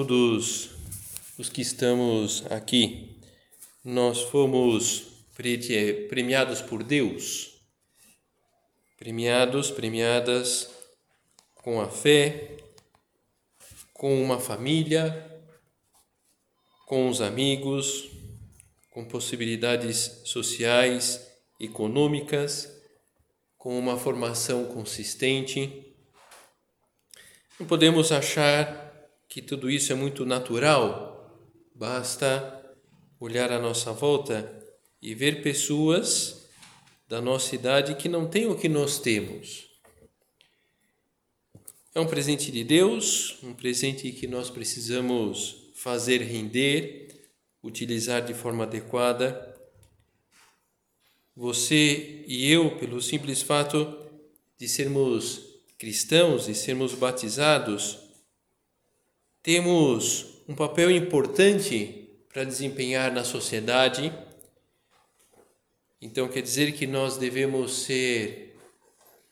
Todos os que estamos aqui, nós fomos premiados por Deus, premiados, premiadas com a fé, com uma família, com os amigos, com possibilidades sociais, econômicas, com uma formação consistente. Não podemos achar que tudo isso é muito natural, basta olhar à nossa volta e ver pessoas da nossa idade que não têm o que nós temos. É um presente de Deus, um presente que nós precisamos fazer render, utilizar de forma adequada. Você e eu, pelo simples fato de sermos cristãos e sermos batizados, temos um papel importante para desempenhar na sociedade. Então quer dizer que nós devemos ser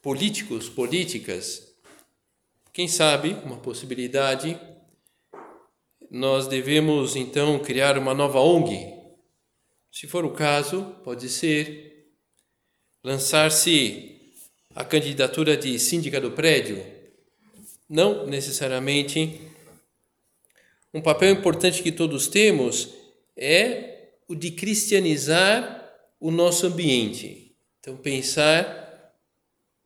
políticos, políticas. Quem sabe, uma possibilidade, nós devemos então criar uma nova ONG. Se for o caso, pode ser lançar-se a candidatura de síndica do prédio. Não necessariamente um papel importante que todos temos é o de cristianizar o nosso ambiente. Então, pensar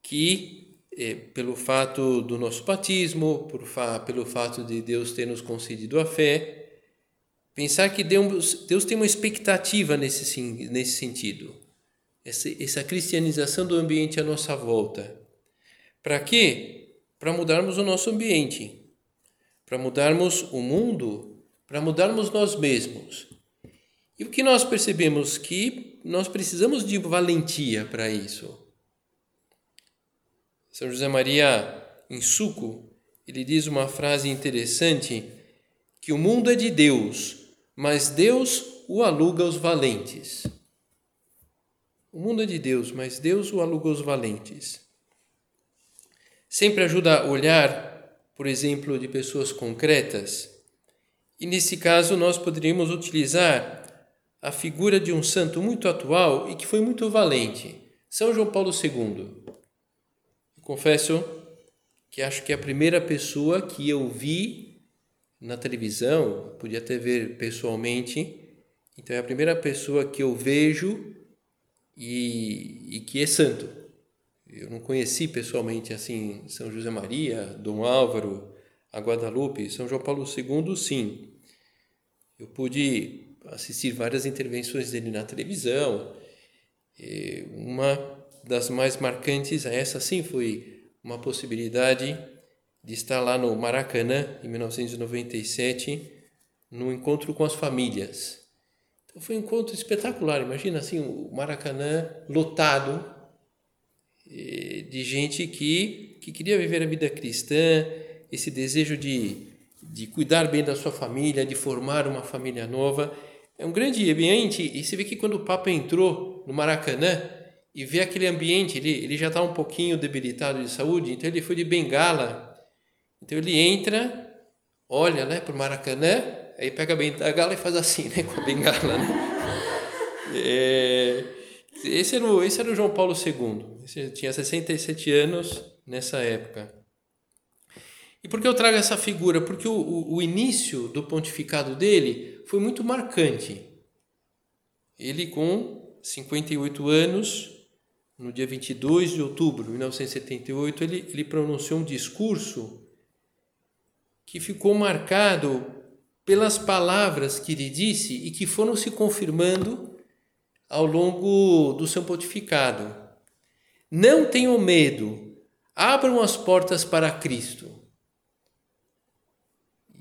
que, é, pelo fato do nosso batismo, fa pelo fato de Deus ter nos concedido a fé, pensar que Deus, Deus tem uma expectativa nesse, nesse sentido. Essa, essa cristianização do ambiente à nossa volta. Para quê? Para mudarmos o nosso ambiente para mudarmos o mundo, para mudarmos nós mesmos. E o que nós percebemos que nós precisamos de valentia para isso. São José Maria em Suco, ele diz uma frase interessante que o mundo é de Deus, mas Deus o aluga aos valentes. O mundo é de Deus, mas Deus o aluga aos valentes. Sempre ajuda a olhar por exemplo, de pessoas concretas. E nesse caso, nós poderíamos utilizar a figura de um santo muito atual e que foi muito valente, São João Paulo II. Confesso que acho que é a primeira pessoa que eu vi na televisão, podia até ver pessoalmente, então é a primeira pessoa que eu vejo e, e que é santo. Eu não conheci pessoalmente assim São José Maria, Dom Álvaro, a Guadalupe, São João Paulo II, sim. Eu pude assistir várias intervenções dele na televisão. E uma das mais marcantes, essa sim, foi uma possibilidade de estar lá no Maracanã, em 1997, no encontro com as famílias. Então foi um encontro espetacular. Imagina assim, o Maracanã lotado de gente que, que queria viver a vida cristã, esse desejo de, de cuidar bem da sua família, de formar uma família nova. É um grande ambiente, e você vê que quando o Papa entrou no Maracanã e vê aquele ambiente, ele, ele já está um pouquinho debilitado de saúde, então ele foi de bengala. Então ele entra, olha né, para o Maracanã, aí pega a bengala e faz assim né, com a bengala. Né? É, esse era, o, esse era o João Paulo II. Esse tinha 67 anos nessa época. E por que eu trago essa figura? Porque o, o, o início do pontificado dele foi muito marcante. Ele, com 58 anos, no dia 22 de outubro de 1978, ele, ele pronunciou um discurso que ficou marcado pelas palavras que ele disse e que foram se confirmando ao longo do seu pontificado. Não tenham medo, abram as portas para Cristo.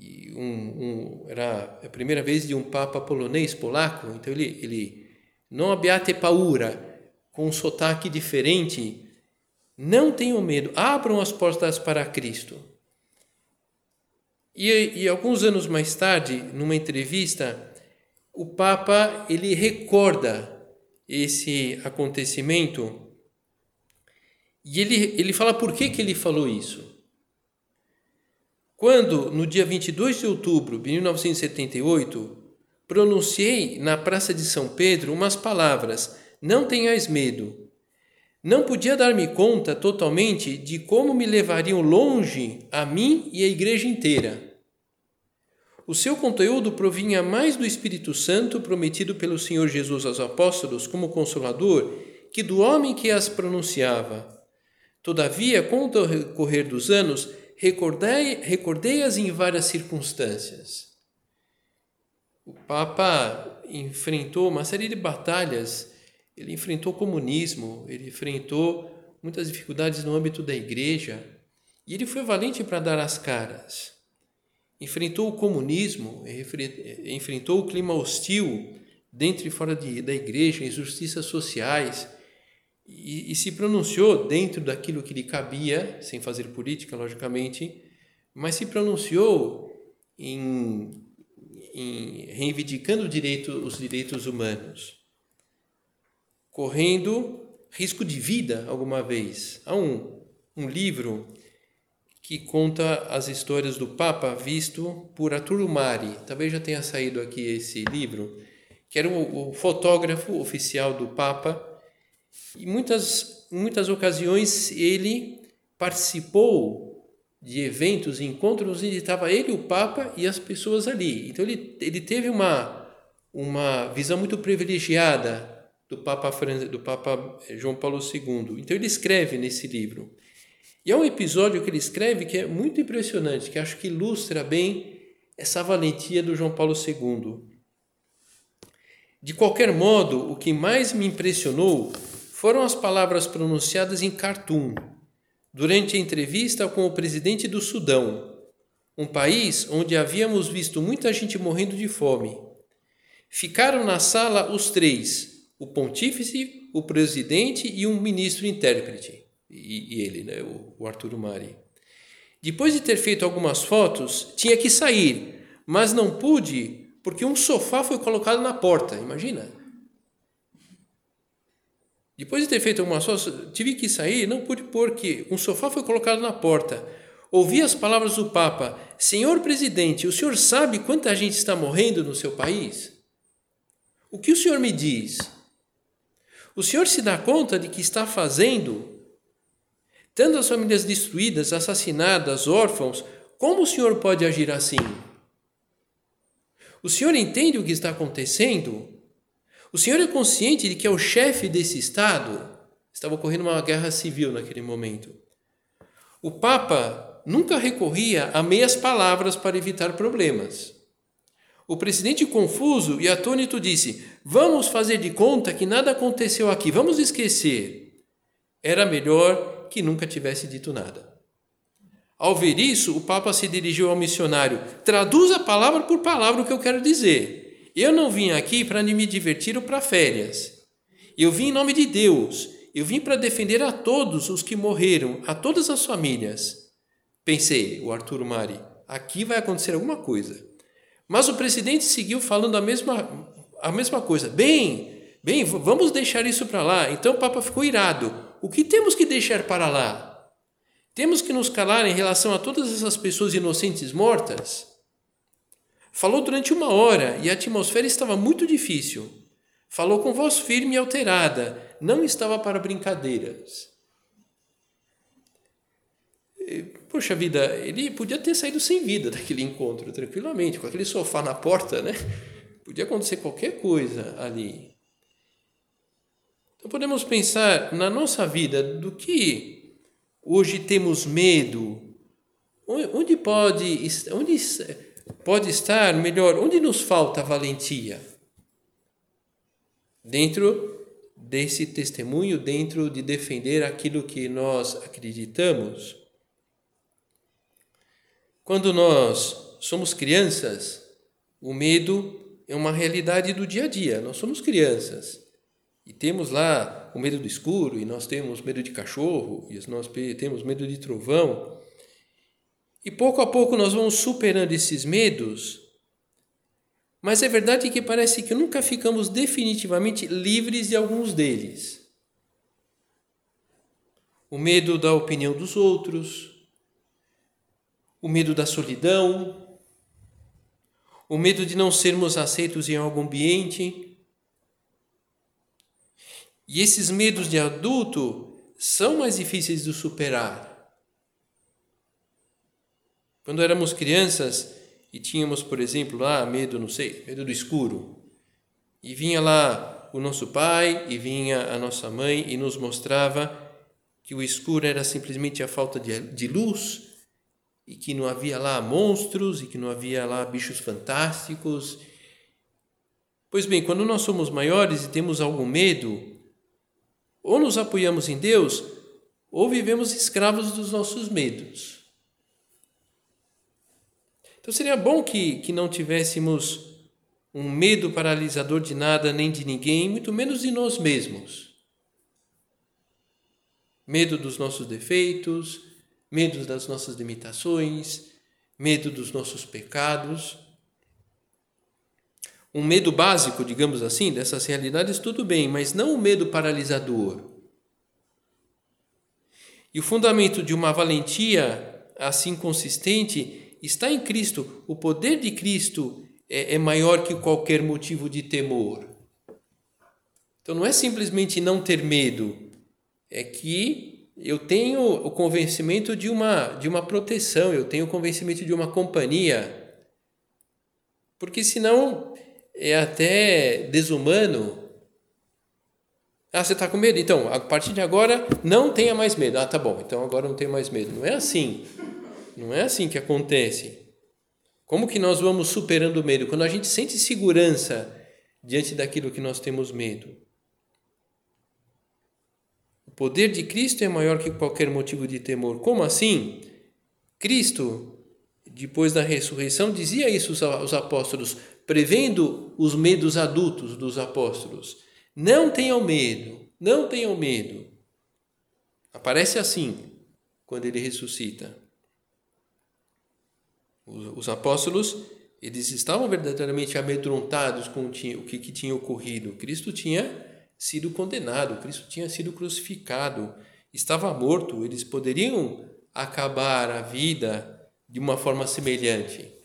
E um, um, era a primeira vez de um papa polonês, polaco, então ele, ele não abbiate paura, com um sotaque diferente, não tenham medo, abram as portas para Cristo. E, e alguns anos mais tarde, numa entrevista, o Papa ele recorda esse acontecimento e ele, ele fala por que, que ele falou isso. Quando, no dia 22 de outubro de 1978, pronunciei na Praça de São Pedro umas palavras não tenhais medo. Não podia dar-me conta totalmente de como me levariam longe a mim e a igreja inteira. O seu conteúdo provinha mais do Espírito Santo prometido pelo Senhor Jesus aos apóstolos como consolador que do homem que as pronunciava. Todavia, com o decorrer dos anos, recordei-as recordei em várias circunstâncias. O Papa enfrentou uma série de batalhas ele enfrentou o comunismo, ele enfrentou muitas dificuldades no âmbito da igreja e ele foi valente para dar as caras. Enfrentou o comunismo, enfrentou o clima hostil dentro e fora de, da igreja, injustiças sociais e, e se pronunciou dentro daquilo que lhe cabia, sem fazer política, logicamente, mas se pronunciou em, em reivindicando direito, os direitos humanos correndo risco de vida alguma vez. Há um, um livro que conta as histórias do Papa visto por Arturo Mari. Talvez já tenha saído aqui esse livro, que era o, o fotógrafo oficial do Papa. E muitas muitas ocasiões ele participou de eventos, encontros onde estava ele, o Papa e as pessoas ali. Então ele ele teve uma uma visão muito privilegiada do Papa, do Papa João Paulo II. Então ele escreve nesse livro. E é um episódio que ele escreve que é muito impressionante, que acho que ilustra bem essa valentia do João Paulo II. De qualquer modo, o que mais me impressionou foram as palavras pronunciadas em Khartoum, durante a entrevista com o presidente do Sudão, um país onde havíamos visto muita gente morrendo de fome. Ficaram na sala os três, o pontífice, o presidente e um ministro intérprete, e, e ele, né, o, o Arturo Mari. Depois de ter feito algumas fotos, tinha que sair, mas não pude porque um sofá foi colocado na porta, imagina. Depois de ter feito algumas fotos, tive que sair, não pude porque um sofá foi colocado na porta. Ouvi as palavras do Papa: Senhor presidente, o senhor sabe quanta gente está morrendo no seu país? O que o senhor me diz? O Senhor se dá conta de que está fazendo tanto as famílias destruídas, assassinadas, órfãos, como o Senhor pode agir assim? O Senhor entende o que está acontecendo? O Senhor é consciente de que é o chefe desse Estado? Estava ocorrendo uma guerra civil naquele momento. O Papa nunca recorria a meias palavras para evitar problemas. O presidente, confuso e atônito, disse: Vamos fazer de conta que nada aconteceu aqui, vamos esquecer. Era melhor que nunca tivesse dito nada. Ao ver isso, o Papa se dirigiu ao missionário: Traduza palavra por palavra o que eu quero dizer. Eu não vim aqui para me divertir ou para férias. Eu vim em nome de Deus. Eu vim para defender a todos os que morreram, a todas as famílias. Pensei, o Arturo Mari, aqui vai acontecer alguma coisa. Mas o presidente seguiu falando a mesma, a mesma coisa. Bem, bem, vamos deixar isso para lá. Então o Papa ficou irado. O que temos que deixar para lá? Temos que nos calar em relação a todas essas pessoas inocentes mortas? Falou durante uma hora e a atmosfera estava muito difícil. Falou com voz firme e alterada. Não estava para brincadeiras. Poxa vida, ele podia ter saído sem vida daquele encontro, tranquilamente, com aquele sofá na porta, né? Podia acontecer qualquer coisa ali. Então podemos pensar na nossa vida do que hoje temos medo, onde pode, onde pode estar melhor, onde nos falta valentia? Dentro desse testemunho, dentro de defender aquilo que nós acreditamos. Quando nós somos crianças, o medo é uma realidade do dia a dia. Nós somos crianças e temos lá o medo do escuro, e nós temos medo de cachorro, e nós temos medo de trovão. E pouco a pouco nós vamos superando esses medos, mas é verdade que parece que nunca ficamos definitivamente livres de alguns deles. O medo da opinião dos outros, o medo da solidão, o medo de não sermos aceitos em algum ambiente. E esses medos de adulto são mais difíceis de superar. Quando éramos crianças e tínhamos, por exemplo, lá medo, não sei, medo do escuro, e vinha lá o nosso pai e vinha a nossa mãe e nos mostrava que o escuro era simplesmente a falta de, de luz e que não havia lá monstros e que não havia lá bichos fantásticos. Pois bem, quando nós somos maiores e temos algum medo, ou nos apoiamos em Deus, ou vivemos escravos dos nossos medos. Então seria bom que, que não tivéssemos um medo paralisador de nada nem de ninguém, muito menos de nós mesmos. Medo dos nossos defeitos, medo das nossas limitações, medo dos nossos pecados. Um medo básico, digamos assim, dessas realidades, tudo bem, mas não o um medo paralisador. E o fundamento de uma valentia assim consistente está em Cristo, o poder de Cristo é, é maior que qualquer motivo de temor. Então não é simplesmente não ter medo, é que eu tenho o convencimento de uma, de uma proteção, eu tenho o convencimento de uma companhia. Porque senão é até desumano. Ah, você está com medo? Então, a partir de agora, não tenha mais medo. Ah, tá bom, então agora não tenho mais medo. Não é assim. Não é assim que acontece. Como que nós vamos superando o medo? Quando a gente sente segurança diante daquilo que nós temos medo. O poder de Cristo é maior que qualquer motivo de temor. Como assim? Cristo, depois da ressurreição, dizia isso aos apóstolos, prevendo os medos adultos dos apóstolos. Não tenham medo, não tenham medo. Aparece assim quando ele ressuscita. Os apóstolos, eles estavam verdadeiramente amedrontados com o que, que tinha ocorrido. Cristo tinha sido condenado, Cristo tinha sido crucificado, estava morto, eles poderiam acabar a vida de uma forma semelhante.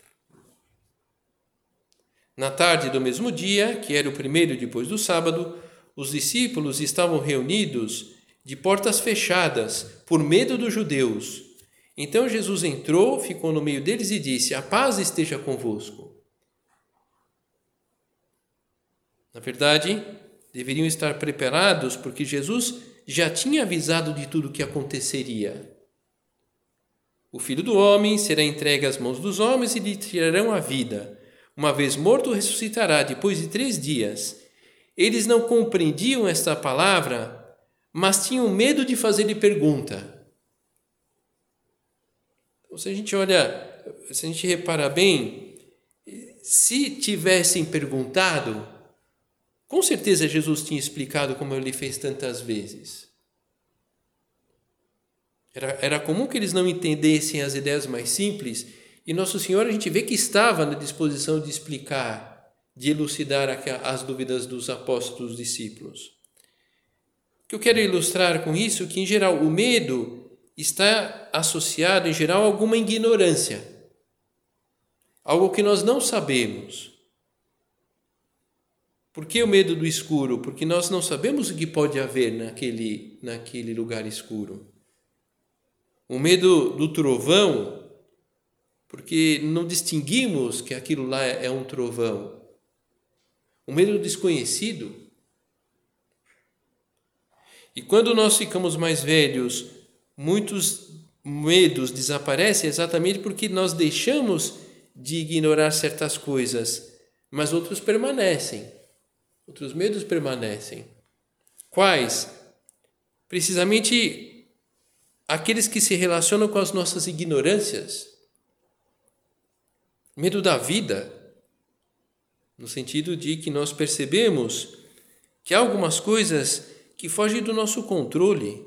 Na tarde do mesmo dia, que era o primeiro depois do sábado, os discípulos estavam reunidos de portas fechadas por medo dos judeus então Jesus entrou, ficou no meio deles e disse: A paz esteja convosco. Na verdade, deveriam estar preparados porque Jesus já tinha avisado de tudo o que aconteceria. O filho do homem será entregue às mãos dos homens e lhe tirarão a vida. Uma vez morto, ressuscitará depois de três dias. Eles não compreendiam esta palavra, mas tinham medo de fazer-lhe pergunta. Então, se a gente olha, se a gente reparar bem, se tivessem perguntado, com certeza Jesus tinha explicado como ele fez tantas vezes. Era, era comum que eles não entendessem as ideias mais simples, e Nosso Senhor a gente vê que estava na disposição de explicar, de elucidar as dúvidas dos apóstolos, discípulos. O que eu quero ilustrar com isso é que, em geral, o medo está associado, em geral, a alguma ignorância, algo que nós não sabemos. Por que o medo do escuro? Porque nós não sabemos o que pode haver naquele, naquele lugar escuro. o medo do trovão, porque não distinguimos que aquilo lá é um trovão. O medo do desconhecido. E quando nós ficamos mais velhos, muitos medos desaparecem exatamente porque nós deixamos de ignorar certas coisas, mas outros permanecem. Outros medos permanecem. Quais? Precisamente aqueles que se relacionam com as nossas ignorâncias. Medo da vida, no sentido de que nós percebemos que há algumas coisas que fogem do nosso controle.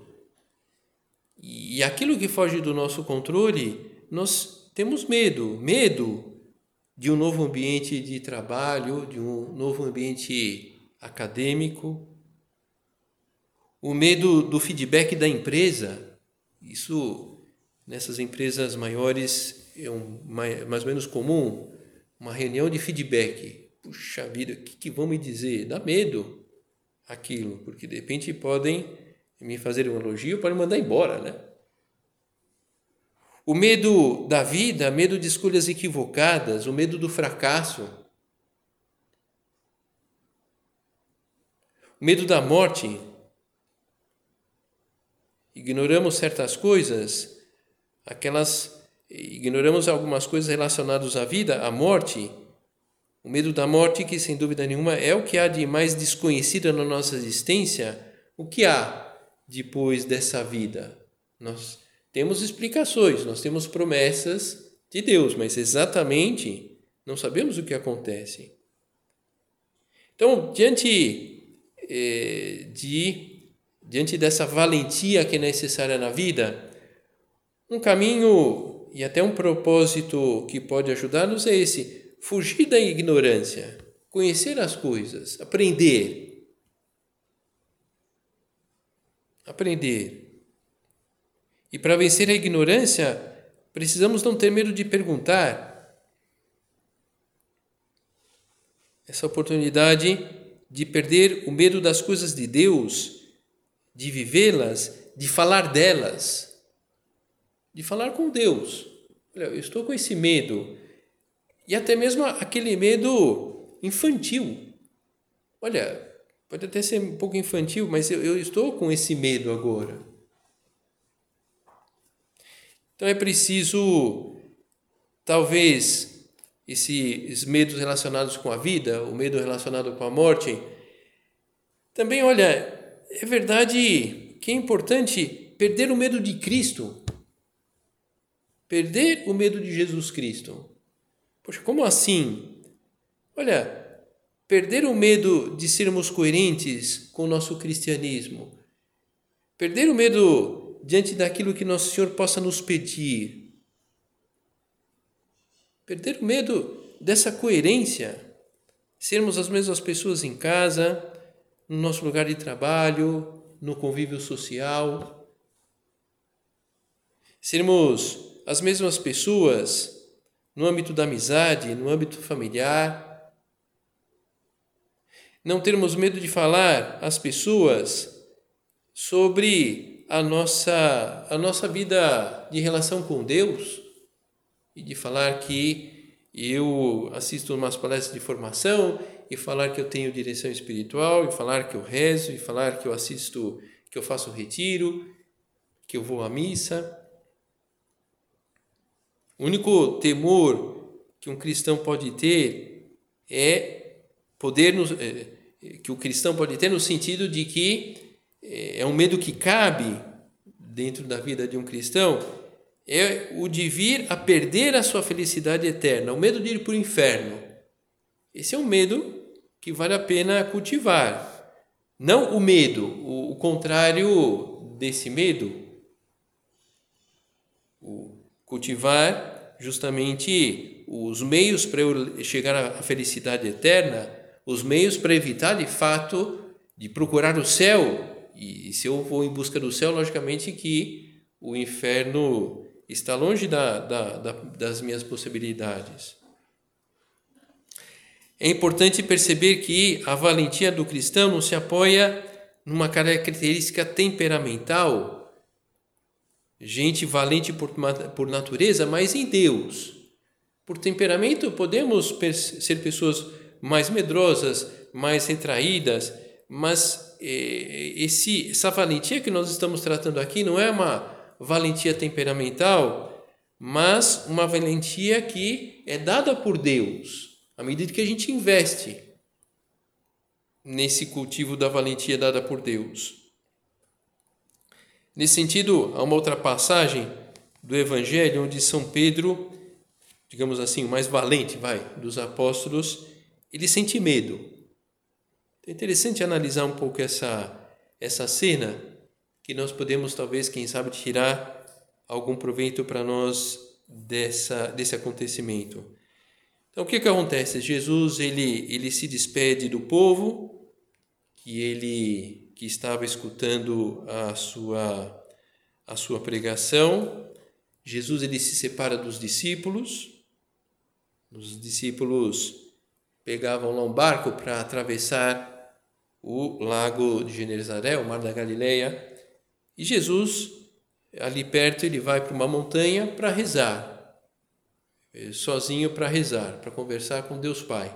E aquilo que foge do nosso controle, nós temos medo, medo de um novo ambiente de trabalho, de um novo ambiente acadêmico, o medo do feedback da empresa, isso nessas empresas maiores é um, mais ou menos comum, uma reunião de feedback. Puxa vida, o que, que vão me dizer? Dá medo aquilo, porque de repente podem me fazer um elogio, podem mandar embora, né? O medo da vida, medo de escolhas equivocadas, o medo do fracasso, o medo da morte, ignoramos certas coisas, aquelas ignoramos algumas coisas relacionadas à vida, à morte. O medo da morte, que sem dúvida nenhuma é o que há de mais desconhecido na nossa existência, o que há depois dessa vida? Nós temos explicações, nós temos promessas de Deus, mas exatamente não sabemos o que acontece. Então, diante eh, de diante dessa valentia que é necessária na vida, um caminho e até um propósito que pode ajudar-nos é esse: fugir da ignorância, conhecer as coisas, aprender. Aprender. E para vencer a ignorância, precisamos não ter medo de perguntar. Essa oportunidade de perder o medo das coisas de Deus de vivê-las, de falar delas, de falar com Deus. Olha, eu estou com esse medo, e até mesmo aquele medo infantil. Olha, pode até ser um pouco infantil, mas eu, eu estou com esse medo agora. Então é preciso, talvez, esses medos relacionados com a vida, o medo relacionado com a morte, também, olha, é verdade que é importante perder o medo de Cristo. Perder o medo de Jesus Cristo. Poxa, como assim? Olha, perder o medo de sermos coerentes com o nosso cristianismo. Perder o medo diante daquilo que nosso Senhor possa nos pedir. Perder o medo dessa coerência. Sermos as mesmas pessoas em casa, no nosso lugar de trabalho, no convívio social. Sermos as mesmas pessoas no âmbito da amizade, no âmbito familiar. Não termos medo de falar às pessoas sobre a nossa, a nossa vida de relação com Deus e de falar que eu assisto umas palestras de formação e falar que eu tenho direção espiritual, e falar que eu rezo, e falar que eu assisto, que eu faço retiro, que eu vou à missa. O único temor que um cristão pode ter é poder é, que o cristão pode ter no sentido de que é, é um medo que cabe dentro da vida de um cristão é o de vir a perder a sua felicidade eterna, o medo de ir para o inferno. Esse é um medo que vale a pena cultivar. Não o medo, o, o contrário desse medo. Cultivar justamente os meios para eu chegar à felicidade eterna, os meios para evitar de fato de procurar o céu. E se eu vou em busca do céu, logicamente que o inferno está longe da, da, da, das minhas possibilidades. É importante perceber que a valentia do cristão não se apoia numa característica temperamental, gente valente por, por natureza, mas em Deus. Por temperamento, podemos ser pessoas mais medrosas, mais retraídas, mas eh, esse, essa valentia que nós estamos tratando aqui não é uma valentia temperamental, mas uma valentia que é dada por Deus, à medida que a gente investe nesse cultivo da valentia dada por Deus. Nesse sentido, há uma outra passagem do Evangelho onde São Pedro, digamos assim, o mais valente, vai, dos apóstolos, ele sente medo. É interessante analisar um pouco essa essa cena que nós podemos talvez, quem sabe, tirar algum proveito para nós dessa desse acontecimento. Então, o que que acontece? Jesus ele ele se despede do povo que ele que estava escutando a sua a sua pregação. Jesus ele se separa dos discípulos. Os discípulos pegavam lá um barco para atravessar o lago de Genezaré, o mar da Galileia, e Jesus ali perto ele vai para uma montanha para rezar, sozinho para rezar, para conversar com Deus Pai.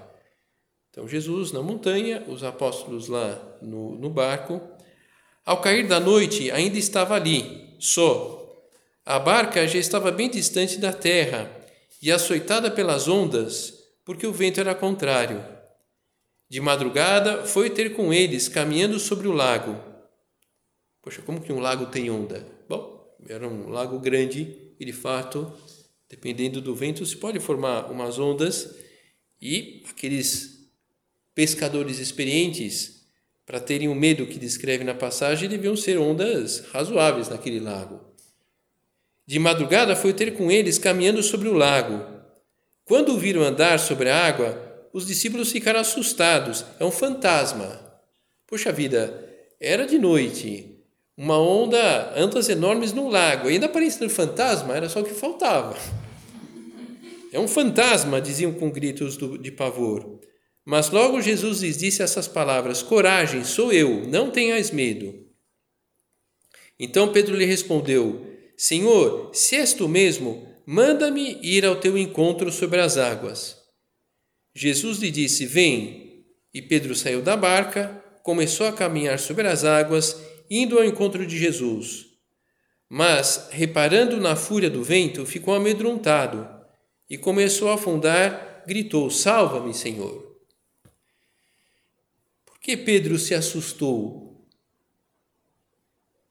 Então, Jesus na montanha, os apóstolos lá no, no barco. Ao cair da noite, ainda estava ali, só. A barca já estava bem distante da terra e açoitada pelas ondas, porque o vento era contrário. De madrugada, foi ter com eles, caminhando sobre o lago. Poxa, como que um lago tem onda? Bom, era um lago grande e, de fato, dependendo do vento, se pode formar umas ondas e aqueles pescadores experientes, para terem o medo que descreve na passagem, deviam ser ondas razoáveis naquele lago. De madrugada foi ter com eles caminhando sobre o lago. Quando o viram andar sobre a água, os discípulos ficaram assustados. É um fantasma. Poxa vida, era de noite. Uma onda, ondas enormes no lago. ainda parecia um fantasma, era só o que faltava. É um fantasma, diziam com gritos de pavor. Mas logo Jesus lhes disse essas palavras: Coragem, sou eu, não tenhas medo. Então Pedro lhe respondeu: Senhor, se és tu mesmo, manda-me ir ao teu encontro sobre as águas. Jesus lhe disse: Vem. E Pedro saiu da barca, começou a caminhar sobre as águas, indo ao encontro de Jesus. Mas, reparando na fúria do vento, ficou amedrontado e começou a afundar, gritou: Salva-me, Senhor que Pedro se assustou?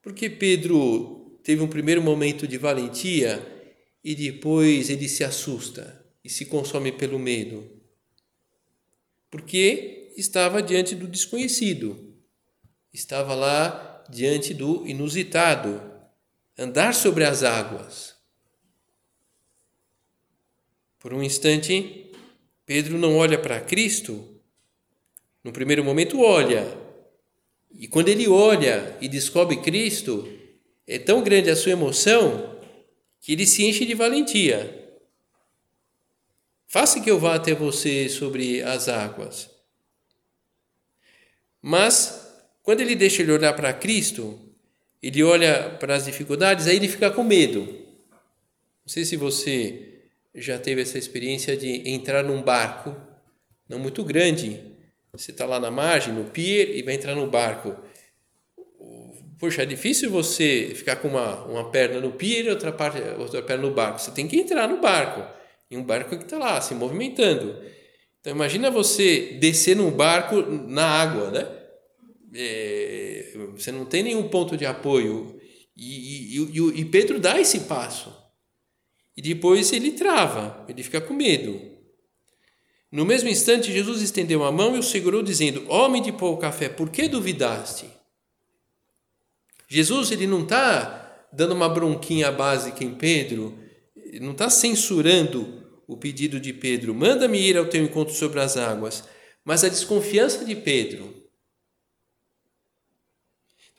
Porque Pedro teve um primeiro momento de valentia e depois ele se assusta e se consome pelo medo. Porque estava diante do desconhecido, estava lá diante do inusitado, andar sobre as águas. Por um instante, Pedro não olha para Cristo no primeiro momento, olha. E quando ele olha e descobre Cristo, é tão grande a sua emoção que ele se enche de valentia. Faça que eu vá até você sobre as águas. Mas, quando ele deixa ele olhar para Cristo, ele olha para as dificuldades, aí ele fica com medo. Não sei se você já teve essa experiência de entrar num barco, não muito grande, você está lá na margem, no pier, e vai entrar no barco. Poxa, é difícil você ficar com uma, uma perna no pier e outra, parte, outra perna no barco. Você tem que entrar no barco. E um barco que está lá, se movimentando. Então, imagina você descer num barco na água, né? É, você não tem nenhum ponto de apoio. E, e, e, e Pedro dá esse passo. E depois ele trava, ele fica com medo. No mesmo instante, Jesus estendeu a mão e o segurou, dizendo: Homem de pouca fé, por que duvidaste? Jesus ele não está dando uma bronquinha básica em Pedro, não está censurando o pedido de Pedro, manda-me ir ao teu encontro sobre as águas, mas a desconfiança de Pedro.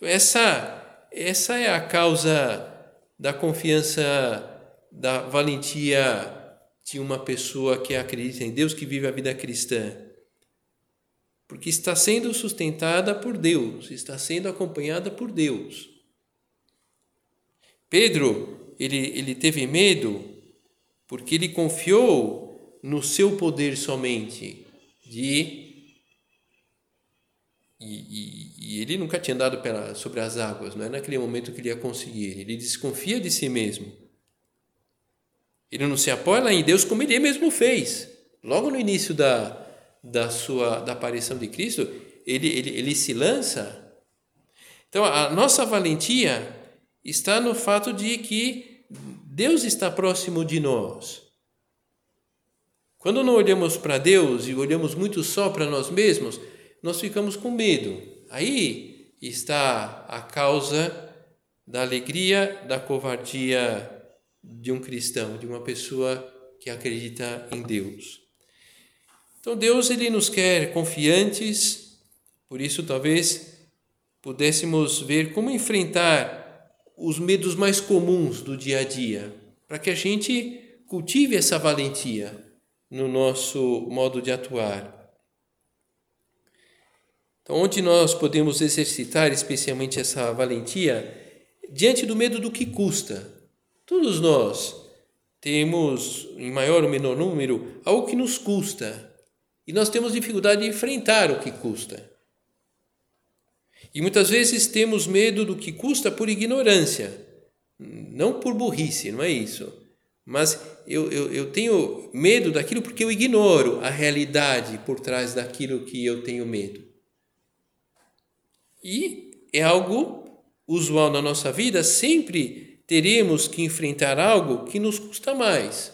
Essa, essa é a causa da confiança, da valentia de uma pessoa que acredita em Deus, que vive a vida cristã. Porque está sendo sustentada por Deus, está sendo acompanhada por Deus. Pedro, ele, ele teve medo porque ele confiou no seu poder somente de e, e, e, ele nunca tinha andado pela, sobre as águas, não é naquele momento que ele ia conseguir. Ele desconfia de si mesmo. Ele não se apoia em Deus como ele mesmo fez. Logo no início da, da sua da aparição de Cristo, ele, ele, ele se lança. Então, a nossa valentia está no fato de que Deus está próximo de nós. Quando não olhamos para Deus e olhamos muito só para nós mesmos, nós ficamos com medo. Aí está a causa da alegria, da covardia de um cristão, de uma pessoa que acredita em Deus. Então Deus ele nos quer confiantes, por isso talvez pudéssemos ver como enfrentar os medos mais comuns do dia a dia, para que a gente cultive essa valentia no nosso modo de atuar. Então, onde nós podemos exercitar especialmente essa valentia? Diante do medo do que custa. Todos nós temos, em maior ou menor número, algo que nos custa. E nós temos dificuldade de enfrentar o que custa. E muitas vezes temos medo do que custa por ignorância, não por burrice, não é isso. Mas eu, eu, eu tenho medo daquilo porque eu ignoro a realidade por trás daquilo que eu tenho medo. E é algo usual na nossa vida, sempre teremos que enfrentar algo que nos custa mais.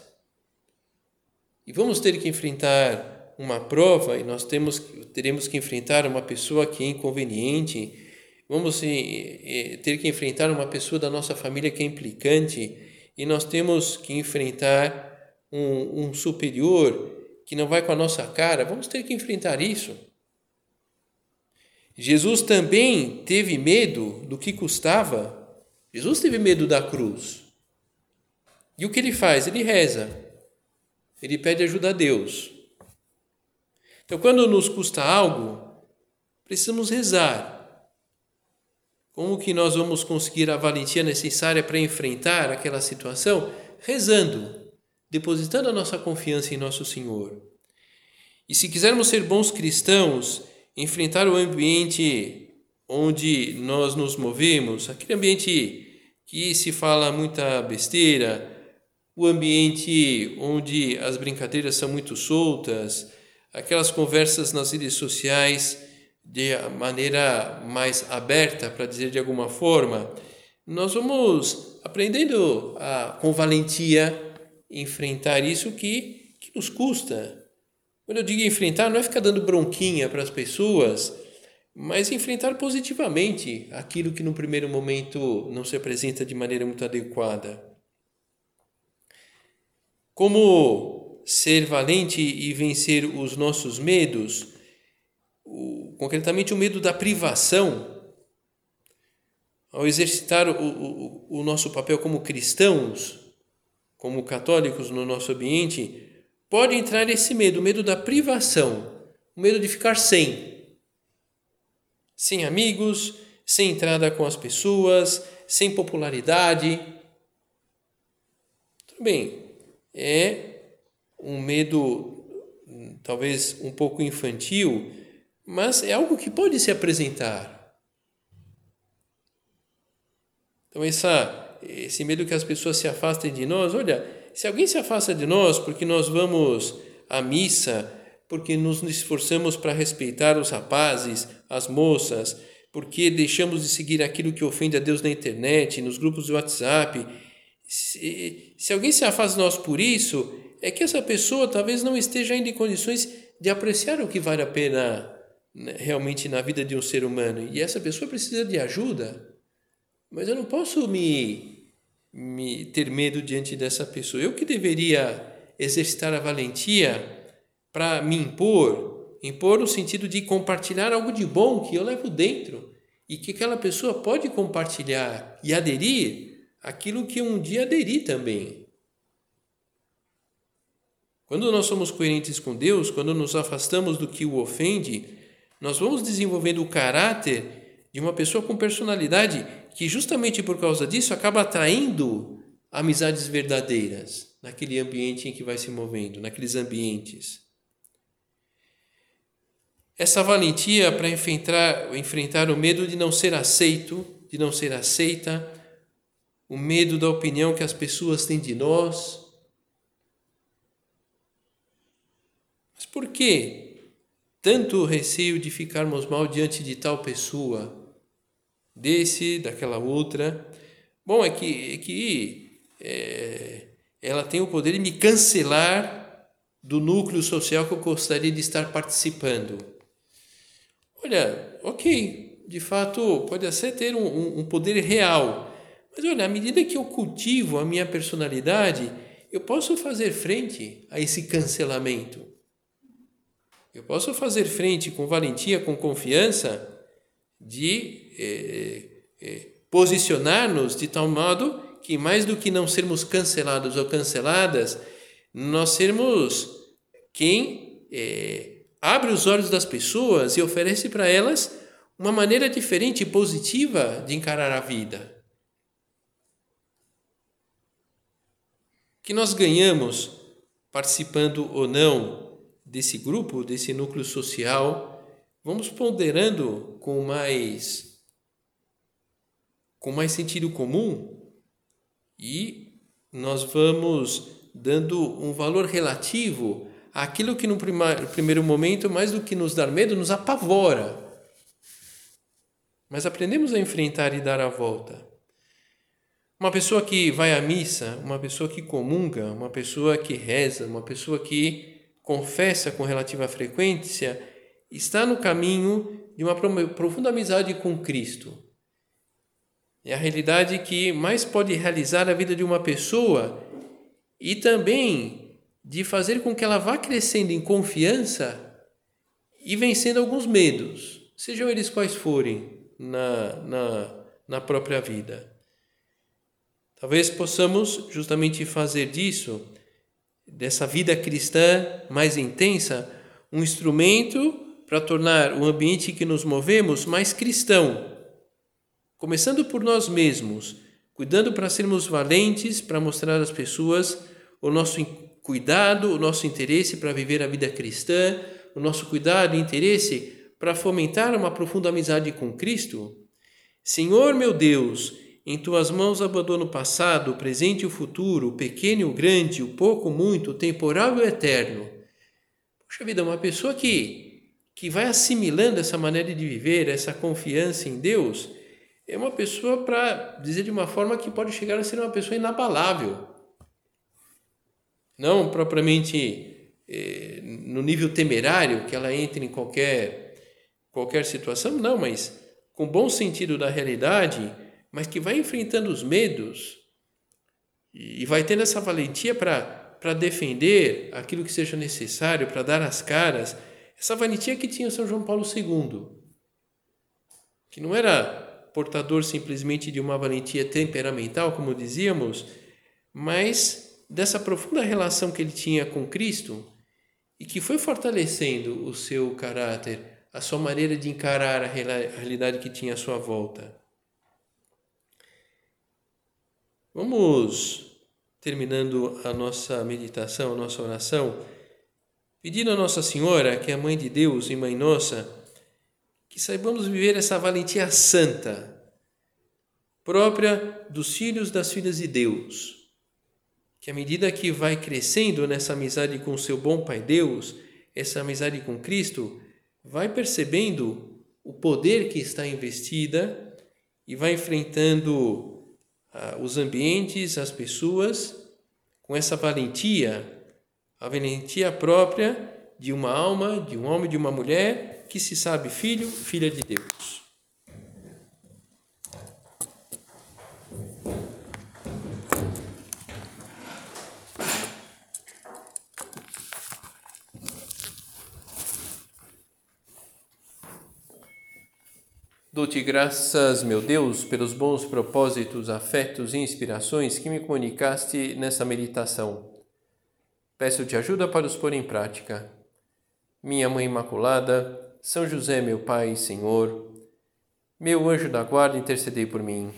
E vamos ter que enfrentar uma prova e nós temos, teremos que enfrentar uma pessoa que é inconveniente, vamos eh, ter que enfrentar uma pessoa da nossa família que é implicante e nós temos que enfrentar um, um superior que não vai com a nossa cara, vamos ter que enfrentar isso. Jesus também teve medo do que custava. Jesus teve medo da cruz. E o que ele faz? Ele reza. Ele pede ajuda a Deus. Então, quando nos custa algo, precisamos rezar. Como que nós vamos conseguir a valentia necessária para enfrentar aquela situação? Rezando, depositando a nossa confiança em nosso Senhor. E se quisermos ser bons cristãos, enfrentar o ambiente onde nós nos movemos, aquele ambiente que se fala muita besteira, o ambiente onde as brincadeiras são muito soltas, aquelas conversas nas redes sociais de maneira mais aberta, para dizer de alguma forma, nós vamos aprendendo a, com valentia enfrentar isso que, que nos custa, quando eu digo enfrentar, não é ficar dando bronquinha para as pessoas, mas enfrentar positivamente aquilo que no primeiro momento não se apresenta de maneira muito adequada. Como ser valente e vencer os nossos medos, o, concretamente o medo da privação, ao exercitar o, o, o nosso papel como cristãos, como católicos no nosso ambiente, pode entrar esse medo, o medo da privação, o medo de ficar sem. Sem amigos, sem entrada com as pessoas, sem popularidade. Tudo bem, é um medo talvez um pouco infantil, mas é algo que pode se apresentar. Então, essa, esse medo que as pessoas se afastem de nós, olha, se alguém se afasta de nós porque nós vamos à missa, porque nos esforçamos para respeitar os rapazes, as moças, porque deixamos de seguir aquilo que ofende a Deus na internet, nos grupos do WhatsApp, se, se alguém se afasta de nós por isso, é que essa pessoa talvez não esteja ainda em condições de apreciar o que vale a pena né, realmente na vida de um ser humano. E essa pessoa precisa de ajuda. Mas eu não posso me me ter medo diante dessa pessoa. Eu que deveria exercitar a valentia para me impor, impor no sentido de compartilhar algo de bom que eu levo dentro e que aquela pessoa pode compartilhar e aderir aquilo que um dia aderi também. Quando nós somos coerentes com Deus, quando nos afastamos do que o ofende, nós vamos desenvolvendo o caráter de uma pessoa com personalidade que, justamente por causa disso, acaba atraindo amizades verdadeiras naquele ambiente em que vai se movendo, naqueles ambientes. Essa valentia para enfrentar, enfrentar o medo de não ser aceito, de não ser aceita, o medo da opinião que as pessoas têm de nós. Mas por que tanto receio de ficarmos mal diante de tal pessoa, desse, daquela outra? Bom, é que, é que é, ela tem o poder de me cancelar do núcleo social que eu gostaria de estar participando. Olha, ok, de fato pode até ter um, um poder real mas olha, à medida que eu cultivo a minha personalidade, eu posso fazer frente a esse cancelamento. Eu posso fazer frente com valentia, com confiança, de eh, eh, posicionar-nos de tal modo que, mais do que não sermos cancelados ou canceladas, nós sermos quem eh, abre os olhos das pessoas e oferece para elas uma maneira diferente e positiva de encarar a vida. que nós ganhamos participando ou não desse grupo, desse núcleo social, vamos ponderando com mais com mais sentido comum e nós vamos dando um valor relativo àquilo que no primeiro momento, mais do que nos dar medo, nos apavora. Mas aprendemos a enfrentar e dar a volta. Uma pessoa que vai à missa, uma pessoa que comunga, uma pessoa que reza, uma pessoa que confessa com relativa frequência, está no caminho de uma profunda amizade com Cristo. É a realidade que mais pode realizar a vida de uma pessoa e também de fazer com que ela vá crescendo em confiança e vencendo alguns medos, sejam eles quais forem na, na, na própria vida. Talvez possamos justamente fazer disso, dessa vida cristã mais intensa, um instrumento para tornar o ambiente que nos movemos mais cristão. Começando por nós mesmos, cuidando para sermos valentes, para mostrar às pessoas o nosso cuidado, o nosso interesse para viver a vida cristã, o nosso cuidado e interesse para fomentar uma profunda amizade com Cristo. Senhor meu Deus, em tuas mãos abandono o passado, o presente e o futuro, o pequeno e o grande, o pouco, o muito, o temporal e o eterno. Puxa vida, uma pessoa que, que vai assimilando essa maneira de viver, essa confiança em Deus, é uma pessoa, para dizer de uma forma que pode chegar a ser uma pessoa inabalável. Não propriamente eh, no nível temerário, que ela entre em qualquer, qualquer situação, não, mas com bom sentido da realidade mas que vai enfrentando os medos e vai tendo essa valentia para defender aquilo que seja necessário, para dar as caras. Essa valentia que tinha São João Paulo II, que não era portador simplesmente de uma valentia temperamental, como dizíamos, mas dessa profunda relação que ele tinha com Cristo e que foi fortalecendo o seu caráter, a sua maneira de encarar a realidade que tinha à sua volta. Vamos terminando a nossa meditação, a nossa oração, pedindo a Nossa Senhora, que é a Mãe de Deus e Mãe Nossa, que saibamos viver essa valentia santa, própria dos filhos das filhas de Deus. Que à medida que vai crescendo nessa amizade com seu bom Pai Deus, essa amizade com Cristo, vai percebendo o poder que está investida e vai enfrentando os ambientes, as pessoas, com essa valentia, a valentia própria de uma alma, de um homem, de uma mulher que se sabe filho, filha de Deus. Dou-te graças, meu Deus, pelos bons propósitos, afetos e inspirações que me comunicaste nessa meditação. Peço-te ajuda para os pôr em prática. Minha Mãe Imaculada, São José, meu Pai e Senhor, Meu anjo da guarda, intercedei por mim.